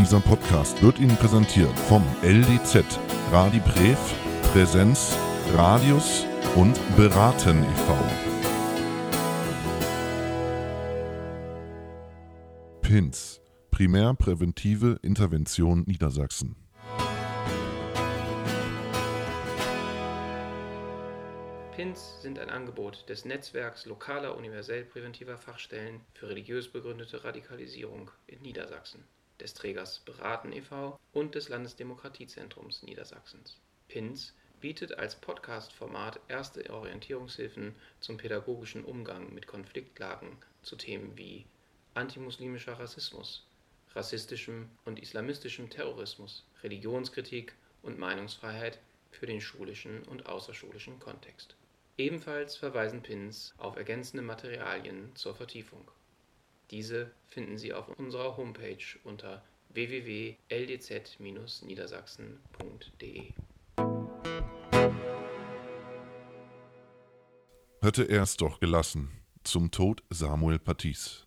Dieser Podcast wird Ihnen präsentiert vom LDZ, Radibrev, Präsenz, Radius und Beraten e.V. PINS, Primärpräventive Intervention Niedersachsen. PINS sind ein Angebot des Netzwerks lokaler universell präventiver Fachstellen für religiös begründete Radikalisierung in Niedersachsen, des Trägers Beraten e.V. und des Landesdemokratiezentrums Niedersachsens. PINS bietet als Podcast-Format erste Orientierungshilfen zum pädagogischen Umgang mit Konfliktlagen zu Themen wie antimuslimischer Rassismus, rassistischem und islamistischem Terrorismus, Religionskritik und Meinungsfreiheit für den schulischen und außerschulischen Kontext. Ebenfalls verweisen Pins auf ergänzende Materialien zur Vertiefung. Diese finden Sie auf unserer Homepage unter www.ldz-niedersachsen.de. Hätte er es doch gelassen. Zum Tod Samuel Patis.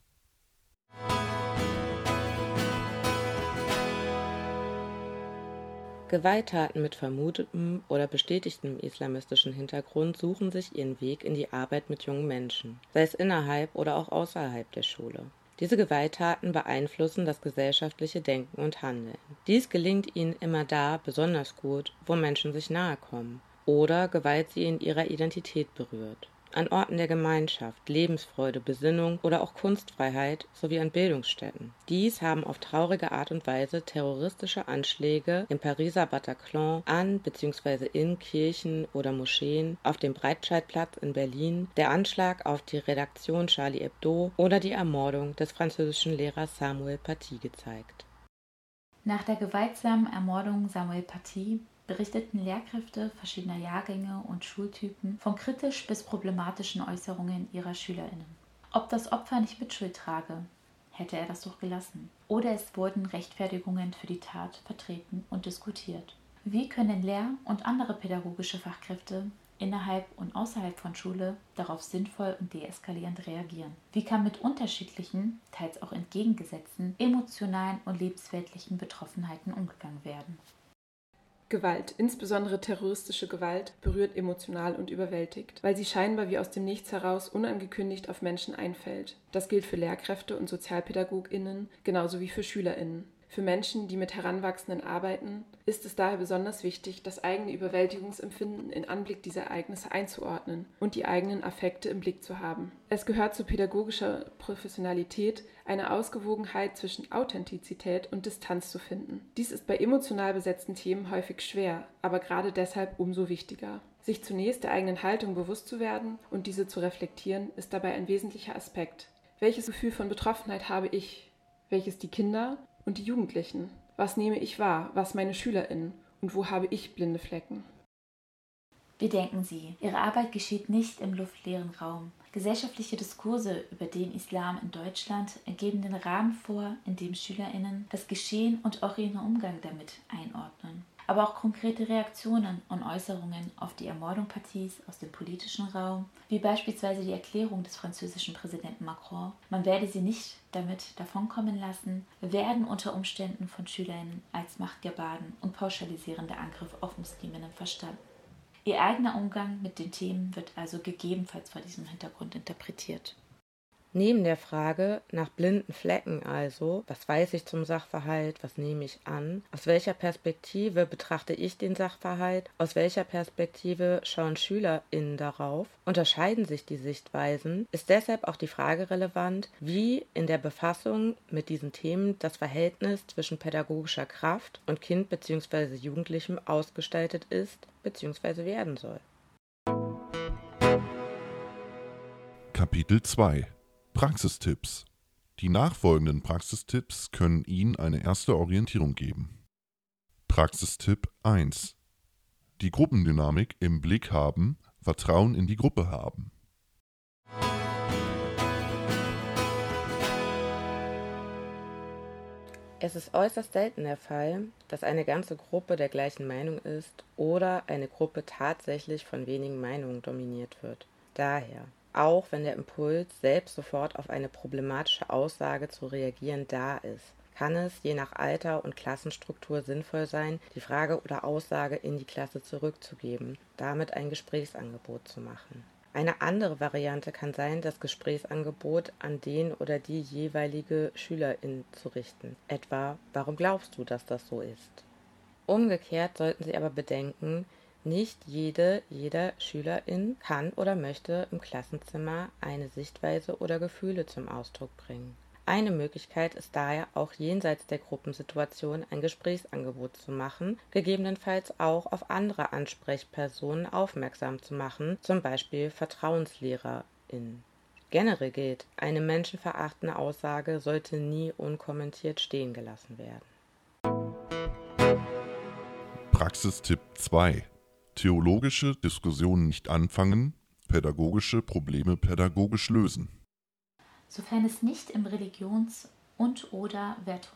Gewalttaten mit vermutetem oder bestätigtem islamistischen Hintergrund suchen sich ihren Weg in die Arbeit mit jungen Menschen, sei es innerhalb oder auch außerhalb der Schule. Diese Gewalttaten beeinflussen das gesellschaftliche Denken und Handeln. Dies gelingt ihnen immer da besonders gut, wo Menschen sich nahe kommen oder Gewalt sie in ihrer Identität berührt an Orten der Gemeinschaft, Lebensfreude, Besinnung oder auch Kunstfreiheit sowie an Bildungsstätten. Dies haben auf traurige Art und Weise terroristische Anschläge im Pariser Bataclan an bzw. in Kirchen oder Moscheen, auf dem Breitscheidplatz in Berlin, der Anschlag auf die Redaktion Charlie Hebdo oder die Ermordung des französischen Lehrers Samuel Paty gezeigt. Nach der gewaltsamen Ermordung Samuel Paty berichteten Lehrkräfte verschiedener Jahrgänge und Schultypen von kritisch bis problematischen Äußerungen ihrer Schülerinnen. Ob das Opfer nicht Mitschuld trage, hätte er das doch gelassen. Oder es wurden Rechtfertigungen für die Tat vertreten und diskutiert. Wie können Lehr- und andere pädagogische Fachkräfte innerhalb und außerhalb von Schule darauf sinnvoll und deeskalierend reagieren? Wie kann mit unterschiedlichen, teils auch entgegengesetzten, emotionalen und lebensweltlichen Betroffenheiten umgegangen werden? Gewalt, insbesondere terroristische Gewalt, berührt emotional und überwältigt, weil sie scheinbar wie aus dem Nichts heraus unangekündigt auf Menschen einfällt. Das gilt für Lehrkräfte und Sozialpädagoginnen genauso wie für Schülerinnen. Für Menschen, die mit Heranwachsenden arbeiten, ist es daher besonders wichtig, das eigene Überwältigungsempfinden in Anblick dieser Ereignisse einzuordnen und die eigenen Affekte im Blick zu haben. Es gehört zu pädagogischer Professionalität, eine Ausgewogenheit zwischen Authentizität und Distanz zu finden. Dies ist bei emotional besetzten Themen häufig schwer, aber gerade deshalb umso wichtiger. Sich zunächst der eigenen Haltung bewusst zu werden und diese zu reflektieren, ist dabei ein wesentlicher Aspekt. Welches Gefühl von Betroffenheit habe ich? Welches die Kinder und die Jugendlichen? Was nehme ich wahr, was meine Schülerinnen und wo habe ich blinde Flecken? Wie denken Sie, Ihre Arbeit geschieht nicht im luftleeren Raum. Gesellschaftliche Diskurse über den Islam in Deutschland geben den Rahmen vor, in dem Schülerinnen das Geschehen und auch ihren Umgang damit einordnen aber auch konkrete Reaktionen und Äußerungen auf die Ermordung Partys aus dem politischen Raum, wie beispielsweise die Erklärung des französischen Präsidenten Macron, man werde sie nicht damit davonkommen lassen, werden unter Umständen von Schülerinnen als Machtgebaden und pauschalisierender Angriff auf Musliminnen verstanden. Ihr eigener Umgang mit den Themen wird also gegebenenfalls vor diesem Hintergrund interpretiert. Neben der Frage nach blinden Flecken also, was weiß ich zum Sachverhalt, was nehme ich an, aus welcher Perspektive betrachte ich den Sachverhalt, aus welcher Perspektive schauen SchülerInnen darauf, unterscheiden sich die Sichtweisen, ist deshalb auch die Frage relevant, wie in der Befassung mit diesen Themen das Verhältnis zwischen pädagogischer Kraft und Kind bzw. Jugendlichem ausgestaltet ist bzw. werden soll. Kapitel 2 Praxistipps. Die nachfolgenden Praxistipps können Ihnen eine erste Orientierung geben. Praxistipp 1. Die Gruppendynamik im Blick haben, Vertrauen in die Gruppe haben. Es ist äußerst selten der Fall, dass eine ganze Gruppe der gleichen Meinung ist oder eine Gruppe tatsächlich von wenigen Meinungen dominiert wird. Daher auch wenn der Impuls, selbst sofort auf eine problematische Aussage zu reagieren, da ist. kann es je nach Alter und Klassenstruktur sinnvoll sein, die Frage oder Aussage in die Klasse zurückzugeben, damit ein Gesprächsangebot zu machen. Eine andere Variante kann sein, das Gesprächsangebot an den oder die jeweilige Schülerin zu richten. Etwa, warum glaubst du, dass das so ist? Umgekehrt sollten Sie aber bedenken, nicht jede, jeder Schülerin kann oder möchte im Klassenzimmer eine Sichtweise oder Gefühle zum Ausdruck bringen. Eine Möglichkeit ist daher auch jenseits der Gruppensituation ein Gesprächsangebot zu machen, gegebenenfalls auch auf andere Ansprechpersonen aufmerksam zu machen, zum Beispiel VertrauenslehrerInnen. Generell gilt, eine menschenverachtende Aussage sollte nie unkommentiert stehen gelassen werden. Praxistipp 2 Theologische Diskussionen nicht anfangen, pädagogische Probleme pädagogisch lösen. Sofern es nicht im Religions- und/oder Wert-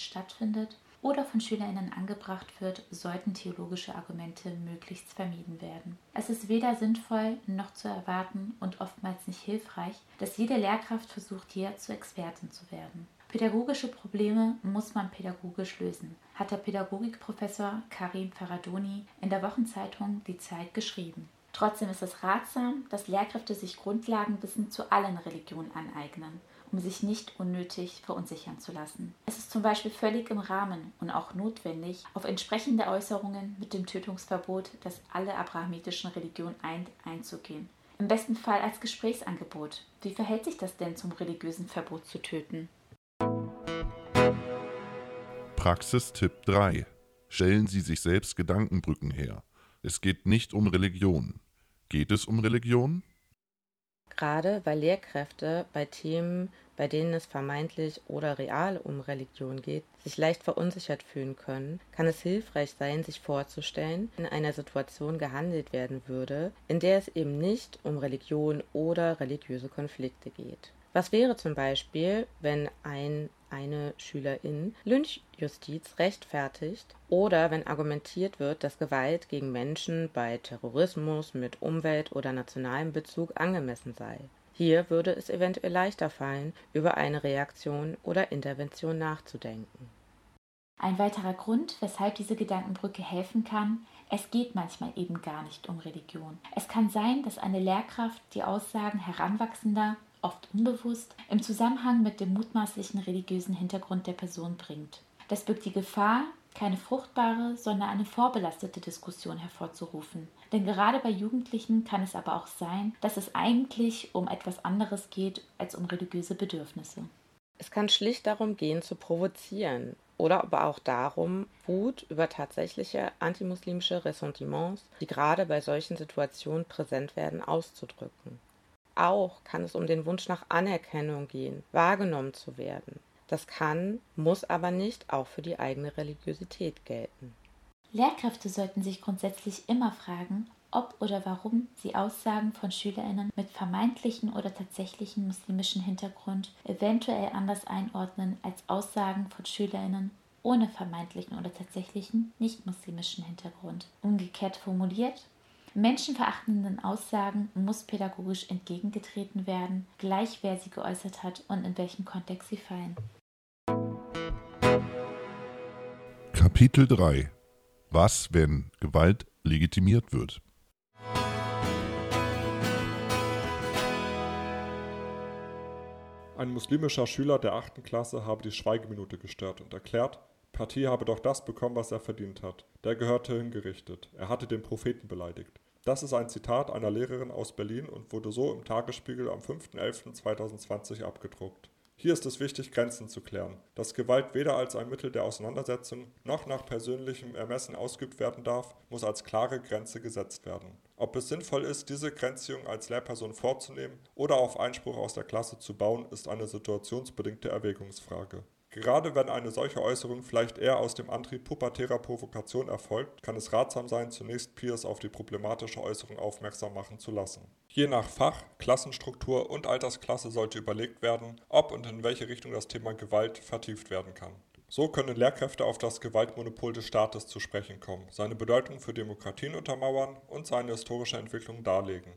stattfindet oder von SchülerInnen angebracht wird, sollten theologische Argumente möglichst vermieden werden. Es ist weder sinnvoll noch zu erwarten und oftmals nicht hilfreich, dass jede Lehrkraft versucht, hier zur Expertin zu werden. Pädagogische Probleme muss man pädagogisch lösen, hat der Pädagogikprofessor Karim Faradoni in der Wochenzeitung Die Zeit geschrieben. Trotzdem ist es ratsam, dass Lehrkräfte sich Grundlagenwissen zu allen Religionen aneignen, um sich nicht unnötig verunsichern zu lassen. Es ist zum Beispiel völlig im Rahmen und auch notwendig, auf entsprechende Äußerungen mit dem Tötungsverbot, das alle abrahamitischen Religionen eint, einzugehen. Im besten Fall als Gesprächsangebot. Wie verhält sich das denn zum religiösen Verbot zu töten? Praxistipp 3. Stellen Sie sich selbst Gedankenbrücken her. Es geht nicht um Religion. Geht es um Religion? Gerade weil Lehrkräfte bei Themen, bei denen es vermeintlich oder real um Religion geht, sich leicht verunsichert fühlen können, kann es hilfreich sein, sich vorzustellen, in einer Situation gehandelt werden würde, in der es eben nicht um Religion oder religiöse Konflikte geht. Was wäre zum Beispiel, wenn ein eine Schülerin Lynchjustiz rechtfertigt oder wenn argumentiert wird, dass Gewalt gegen Menschen bei Terrorismus mit Umwelt- oder nationalem Bezug angemessen sei. Hier würde es eventuell leichter fallen, über eine Reaktion oder Intervention nachzudenken. Ein weiterer Grund, weshalb diese Gedankenbrücke helfen kann, es geht manchmal eben gar nicht um Religion. Es kann sein, dass eine Lehrkraft die Aussagen Heranwachsender oft unbewusst, im Zusammenhang mit dem mutmaßlichen religiösen Hintergrund der Person bringt. Das birgt die Gefahr, keine fruchtbare, sondern eine vorbelastete Diskussion hervorzurufen. Denn gerade bei Jugendlichen kann es aber auch sein, dass es eigentlich um etwas anderes geht als um religiöse Bedürfnisse. Es kann schlicht darum gehen, zu provozieren oder aber auch darum, Wut über tatsächliche antimuslimische Ressentiments, die gerade bei solchen Situationen präsent werden, auszudrücken auch kann es um den Wunsch nach Anerkennung gehen, wahrgenommen zu werden. Das kann, muss aber nicht auch für die eigene Religiosität gelten. Lehrkräfte sollten sich grundsätzlich immer fragen, ob oder warum sie Aussagen von Schülerinnen mit vermeintlichen oder tatsächlichen muslimischen Hintergrund eventuell anders einordnen als Aussagen von Schülerinnen ohne vermeintlichen oder tatsächlichen nicht-muslimischen Hintergrund. Umgekehrt formuliert, Menschenverachtenden Aussagen muss pädagogisch entgegengetreten werden, gleich wer sie geäußert hat und in welchem Kontext sie fallen. Kapitel 3 Was, wenn Gewalt legitimiert wird? Ein muslimischer Schüler der 8. Klasse habe die Schweigeminute gestört und erklärt, Partie habe doch das bekommen, was er verdient hat. Der gehörte hingerichtet. Er hatte den Propheten beleidigt. Das ist ein Zitat einer Lehrerin aus Berlin und wurde so im Tagesspiegel am 5.11.2020 abgedruckt. Hier ist es wichtig, Grenzen zu klären. Dass Gewalt weder als ein Mittel der Auseinandersetzung noch nach persönlichem Ermessen ausgeübt werden darf, muss als klare Grenze gesetzt werden. Ob es sinnvoll ist, diese Grenzziehung als Lehrperson vorzunehmen oder auf Einspruch aus der Klasse zu bauen, ist eine situationsbedingte Erwägungsfrage. Gerade wenn eine solche Äußerung vielleicht eher aus dem Antrieb pubertärer Provokation erfolgt, kann es ratsam sein, zunächst Peers auf die problematische Äußerung aufmerksam machen zu lassen. Je nach Fach, Klassenstruktur und Altersklasse sollte überlegt werden, ob und in welche Richtung das Thema Gewalt vertieft werden kann. So können Lehrkräfte auf das Gewaltmonopol des Staates zu sprechen kommen, seine Bedeutung für Demokratien untermauern und seine historische Entwicklung darlegen.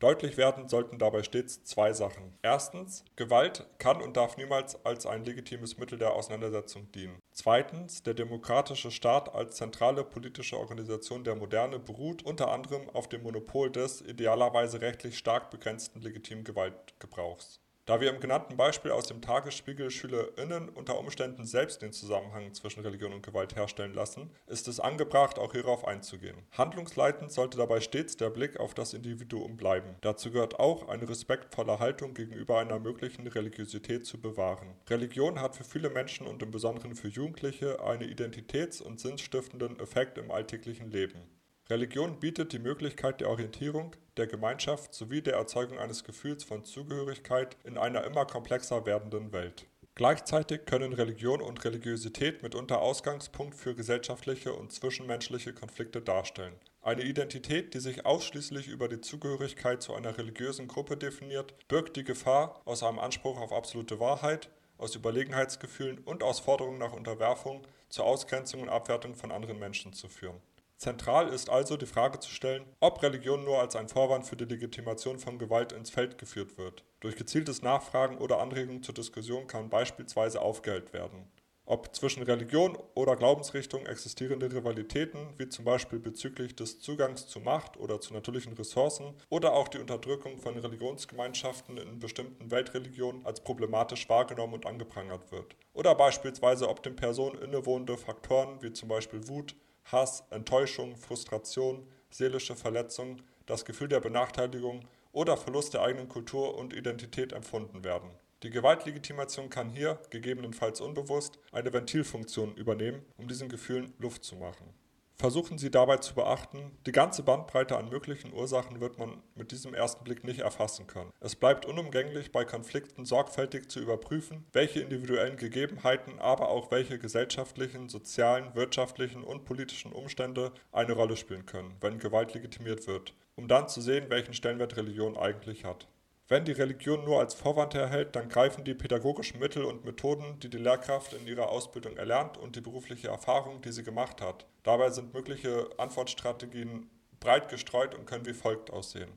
Deutlich werden sollten dabei stets zwei Sachen. Erstens, Gewalt kann und darf niemals als ein legitimes Mittel der Auseinandersetzung dienen. Zweitens, der demokratische Staat als zentrale politische Organisation der Moderne beruht unter anderem auf dem Monopol des idealerweise rechtlich stark begrenzten legitimen Gewaltgebrauchs. Da wir im genannten Beispiel aus dem Tagesspiegel SchülerInnen unter Umständen selbst den Zusammenhang zwischen Religion und Gewalt herstellen lassen, ist es angebracht, auch hierauf einzugehen. Handlungsleitend sollte dabei stets der Blick auf das Individuum bleiben. Dazu gehört auch, eine respektvolle Haltung gegenüber einer möglichen Religiosität zu bewahren. Religion hat für viele Menschen und im Besonderen für Jugendliche einen identitäts- und sinnstiftenden Effekt im alltäglichen Leben. Religion bietet die Möglichkeit der Orientierung, der Gemeinschaft sowie der Erzeugung eines Gefühls von Zugehörigkeit in einer immer komplexer werdenden Welt. Gleichzeitig können Religion und Religiosität mitunter Ausgangspunkt für gesellschaftliche und zwischenmenschliche Konflikte darstellen. Eine Identität, die sich ausschließlich über die Zugehörigkeit zu einer religiösen Gruppe definiert, birgt die Gefahr, aus einem Anspruch auf absolute Wahrheit, aus Überlegenheitsgefühlen und aus Forderungen nach Unterwerfung zur Ausgrenzung und Abwertung von anderen Menschen zu führen Zentral ist also die Frage zu stellen, ob Religion nur als ein Vorwand für die Legitimation von Gewalt ins Feld geführt wird. Durch gezieltes Nachfragen oder Anregungen zur Diskussion kann beispielsweise aufgehellt werden. Ob zwischen Religion oder Glaubensrichtung existierende Rivalitäten, wie zum Beispiel bezüglich des Zugangs zu Macht oder zu natürlichen Ressourcen oder auch die Unterdrückung von Religionsgemeinschaften in bestimmten Weltreligionen als problematisch wahrgenommen und angeprangert wird. Oder beispielsweise ob den Personen innewohnende Faktoren wie zum Beispiel Wut, Hass, Enttäuschung, Frustration, seelische Verletzung, das Gefühl der Benachteiligung oder Verlust der eigenen Kultur und Identität empfunden werden. Die Gewaltlegitimation kann hier, gegebenenfalls unbewusst, eine Ventilfunktion übernehmen, um diesen Gefühlen Luft zu machen Versuchen Sie dabei zu beachten, die ganze Bandbreite an möglichen Ursachen wird man mit diesem ersten Blick nicht erfassen können. Es bleibt unumgänglich, bei Konflikten sorgfältig zu überprüfen, welche individuellen Gegebenheiten, aber auch welche gesellschaftlichen, sozialen, wirtschaftlichen und politischen Umstände eine Rolle spielen können, wenn Gewalt legitimiert wird, um dann zu sehen, welchen Stellenwert Religion eigentlich hat. Wenn die Religion nur als Vorwand erhält, dann greifen die pädagogischen Mittel und Methoden, die die Lehrkraft in ihrer Ausbildung erlernt und die berufliche Erfahrung, die sie gemacht hat. Dabei sind mögliche Antwortstrategien breit gestreut und können wie folgt aussehen.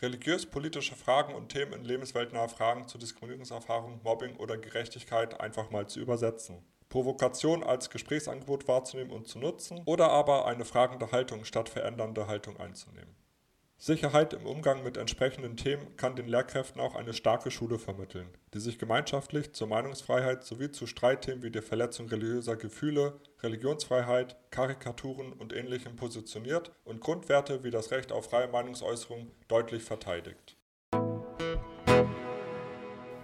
Religiös-politische Fragen und Themen in lebensweltnahe Fragen zu Diskriminierungserfahrung, Mobbing oder Gerechtigkeit einfach mal zu übersetzen. Provokation als Gesprächsangebot wahrzunehmen und zu nutzen oder aber eine fragende Haltung statt verändernde Haltung einzunehmen. Sicherheit im Umgang mit entsprechenden Themen kann den Lehrkräften auch eine starke Schule vermitteln, die sich gemeinschaftlich zur Meinungsfreiheit sowie zu Streitthemen wie der Verletzung religiöser Gefühle, Religionsfreiheit, Karikaturen und Ähnlichem positioniert und Grundwerte wie das Recht auf freie Meinungsäußerung deutlich verteidigt.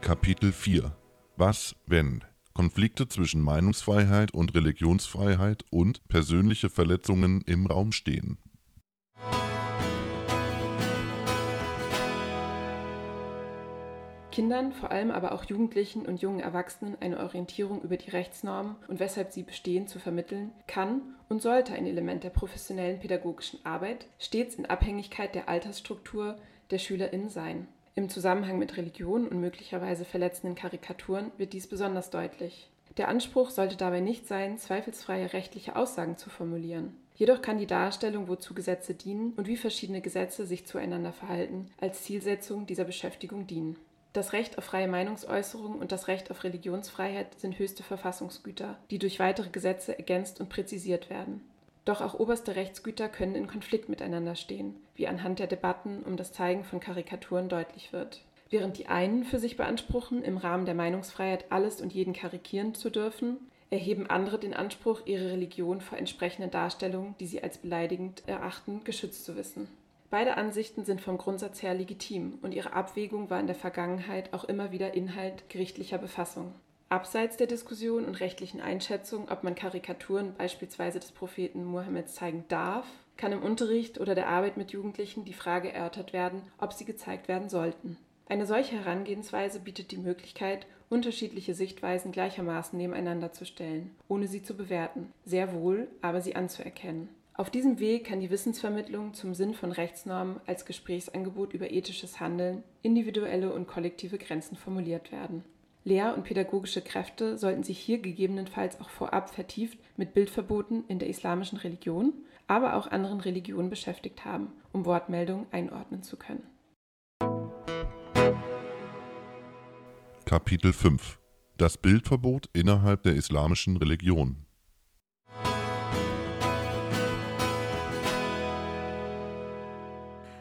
Kapitel 4 Was, wenn? Konflikte zwischen Meinungsfreiheit und Religionsfreiheit und persönliche Verletzungen im Raum stehen Kindern, vor allem aber auch Jugendlichen und jungen Erwachsenen eine Orientierung über die Rechtsnormen und weshalb sie bestehen zu vermitteln, kann und sollte ein Element der professionellen pädagogischen Arbeit stets in Abhängigkeit der Altersstruktur der SchülerInnen sein. Im Zusammenhang mit Religion und möglicherweise verletzenden Karikaturen wird dies besonders deutlich. Der Anspruch sollte dabei nicht sein, zweifelsfreie rechtliche Aussagen zu formulieren. Jedoch kann die Darstellung, wozu Gesetze dienen und wie verschiedene Gesetze sich zueinander verhalten, als Zielsetzung dieser Beschäftigung dienen. Das Recht auf freie Meinungsäußerung und das Recht auf Religionsfreiheit sind höchste Verfassungsgüter, die durch weitere Gesetze ergänzt und präzisiert werden. Doch auch oberste Rechtsgüter können in Konflikt miteinander stehen, wie anhand der Debatten um das Zeigen von Karikaturen deutlich wird. Während die einen für sich beanspruchen, im Rahmen der Meinungsfreiheit alles und jeden karikieren zu dürfen, erheben andere den Anspruch, ihre Religion vor entsprechenden Darstellungen, die sie als beleidigend erachten, geschützt zu wissen. Beide Ansichten sind vom Grundsatz her legitim und ihre Abwägung war in der Vergangenheit auch immer wieder Inhalt gerichtlicher Befassung. Abseits der Diskussion und rechtlichen Einschätzung, ob man Karikaturen beispielsweise des Propheten Mohammed zeigen darf, kann im Unterricht oder der Arbeit mit Jugendlichen die Frage erörtert werden, ob sie gezeigt werden sollten. Eine solche Herangehensweise bietet die Möglichkeit, unterschiedliche Sichtweisen gleichermaßen nebeneinander zu stellen, ohne sie zu bewerten, sehr wohl aber sie anzuerkennen. Auf diesem Weg kann die Wissensvermittlung zum Sinn von Rechtsnormen als Gesprächsangebot über ethisches Handeln, individuelle und kollektive Grenzen formuliert werden. Lehr- und pädagogische Kräfte sollten sich hier gegebenenfalls auch vorab vertieft mit Bildverboten in der islamischen Religion, aber auch anderen Religionen beschäftigt haben, um Wortmeldungen einordnen zu können. Kapitel 5 Das Bildverbot innerhalb der islamischen Religion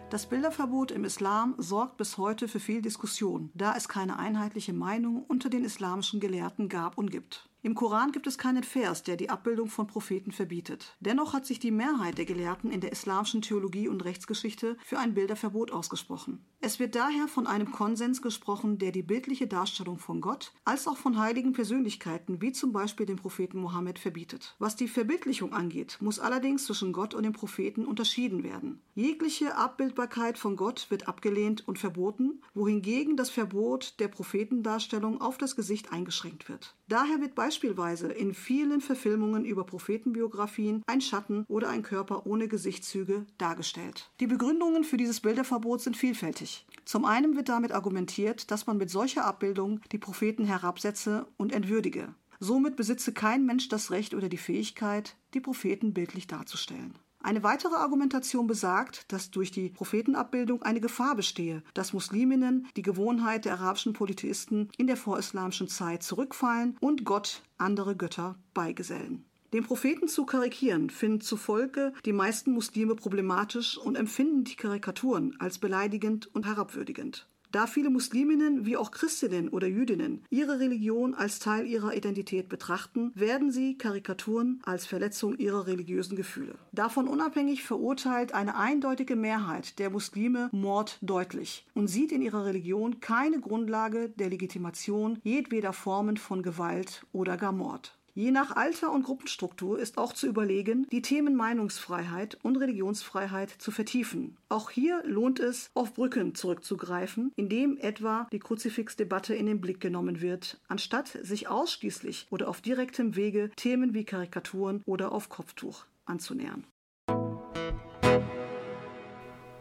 Das Bilderverbot im Islam sorgt bis heute für viel Diskussion, da es keine einheitliche Meinung unter den islamischen Gelehrten gab und gibt. Im Koran gibt es keinen Vers, der die Abbildung von Propheten verbietet. Dennoch hat sich die Mehrheit der Gelehrten in der islamischen Theologie und Rechtsgeschichte für ein Bilderverbot ausgesprochen. Es wird daher von einem Konsens gesprochen, der die bildliche Darstellung von Gott als auch von heiligen Persönlichkeiten wie zum Beispiel dem Propheten Mohammed verbietet. Was die Verbildlichung angeht, muss allerdings zwischen Gott und dem Propheten unterschieden werden. Jegliche Abbildbarkeit von Gott wird abgelehnt und verboten, wohingegen das Verbot der Prophetendarstellung auf das Gesicht eingeschränkt wird. Daher wird beispielsweise in vielen Verfilmungen über Prophetenbiografien ein Schatten oder ein Körper ohne Gesichtszüge dargestellt. Die Begründungen für dieses Bilderverbot sind vielfältig. Zum einen wird damit argumentiert, dass man mit solcher Abbildung die Propheten herabsetze und entwürdige. Somit besitze kein Mensch das Recht oder die Fähigkeit, die Propheten bildlich darzustellen. Eine weitere Argumentation besagt, dass durch die Prophetenabbildung eine Gefahr bestehe, dass Musliminnen die Gewohnheit der arabischen Polytheisten in der vorislamischen Zeit zurückfallen und Gott andere Götter beigesellen. Den Propheten zu karikieren finden zufolge die meisten Muslime problematisch und empfinden die Karikaturen als beleidigend und herabwürdigend. Da viele Musliminnen wie auch Christinnen oder Jüdinnen ihre Religion als Teil ihrer Identität betrachten, werden sie Karikaturen als Verletzung ihrer religiösen Gefühle. Davon unabhängig verurteilt eine eindeutige Mehrheit der Muslime Mord deutlich und sieht in ihrer Religion keine Grundlage der Legitimation jedweder Formen von Gewalt oder gar Mord. Je nach Alter und Gruppenstruktur ist auch zu überlegen, die Themen Meinungsfreiheit und Religionsfreiheit zu vertiefen. Auch hier lohnt es, auf Brücken zurückzugreifen, indem etwa die Kruzifixdebatte in den Blick genommen wird, anstatt sich ausschließlich oder auf direktem Wege Themen wie Karikaturen oder auf Kopftuch anzunähern.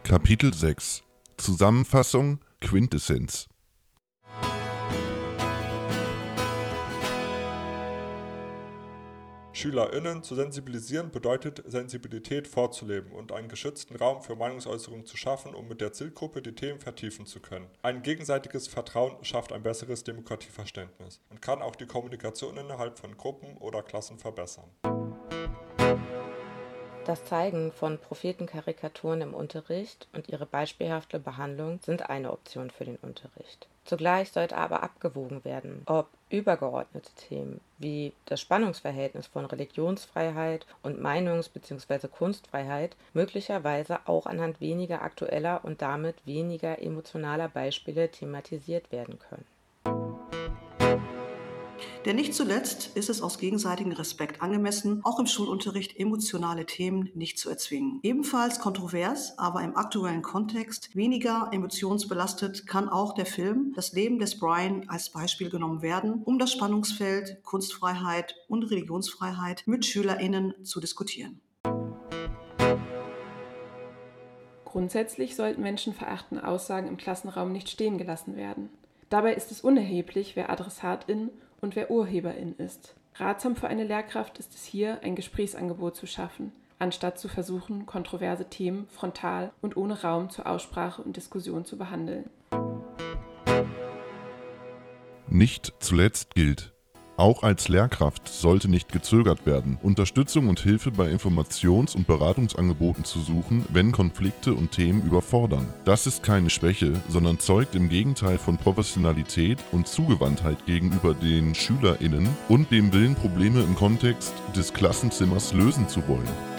Kapitel 6 Zusammenfassung Quintessenz SchülerInnen zu sensibilisieren bedeutet, Sensibilität vorzuleben und einen geschützten Raum für Meinungsäußerung zu schaffen, um mit der Zielgruppe die Themen vertiefen zu können. Ein gegenseitiges Vertrauen schafft ein besseres Demokratieverständnis und kann auch die Kommunikation innerhalb von Gruppen oder Klassen verbessern. Das Zeigen von Prophetenkarikaturen im Unterricht und ihre beispielhafte Behandlung sind eine Option für den Unterricht. Zugleich sollte aber abgewogen werden, ob übergeordnete Themen wie das Spannungsverhältnis von Religionsfreiheit und Meinungs- bzw. Kunstfreiheit möglicherweise auch anhand weniger aktueller und damit weniger emotionaler Beispiele thematisiert werden können. Denn nicht zuletzt ist es aus gegenseitigem Respekt angemessen, auch im Schulunterricht emotionale Themen nicht zu erzwingen. Ebenfalls kontrovers, aber im aktuellen Kontext weniger emotionsbelastet kann auch der Film Das Leben des Brian als Beispiel genommen werden, um das Spannungsfeld Kunstfreiheit und Religionsfreiheit mit SchülerInnen zu diskutieren. Grundsätzlich sollten menschenverachtende Aussagen im Klassenraum nicht stehen gelassen werden. Dabei ist es unerheblich, wer Adressatin und wer Urheberin ist. Ratsam für eine Lehrkraft ist es hier, ein Gesprächsangebot zu schaffen, anstatt zu versuchen, kontroverse Themen frontal und ohne Raum zur Aussprache und Diskussion zu behandeln. Nicht zuletzt gilt, auch als Lehrkraft sollte nicht gezögert werden, Unterstützung und Hilfe bei Informations- und Beratungsangeboten zu suchen, wenn Konflikte und Themen überfordern. Das ist keine Schwäche, sondern zeugt im Gegenteil von Professionalität und Zugewandtheit gegenüber den SchülerInnen und dem Willen, Probleme im Kontext des Klassenzimmers lösen zu wollen.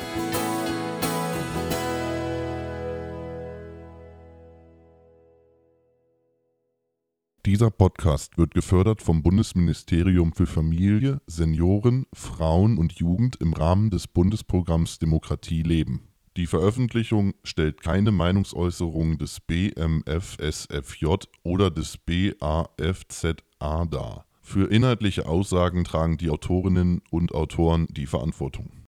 Dieser Podcast wird gefördert vom Bundesministerium für Familie, Senioren, Frauen und Jugend im Rahmen des Bundesprogramms Demokratie leben. Die Veröffentlichung stellt keine Meinungsäußerung des BMFSFJ oder des BAFZA dar. Für inhaltliche Aussagen tragen die Autorinnen und Autoren die Verantwortung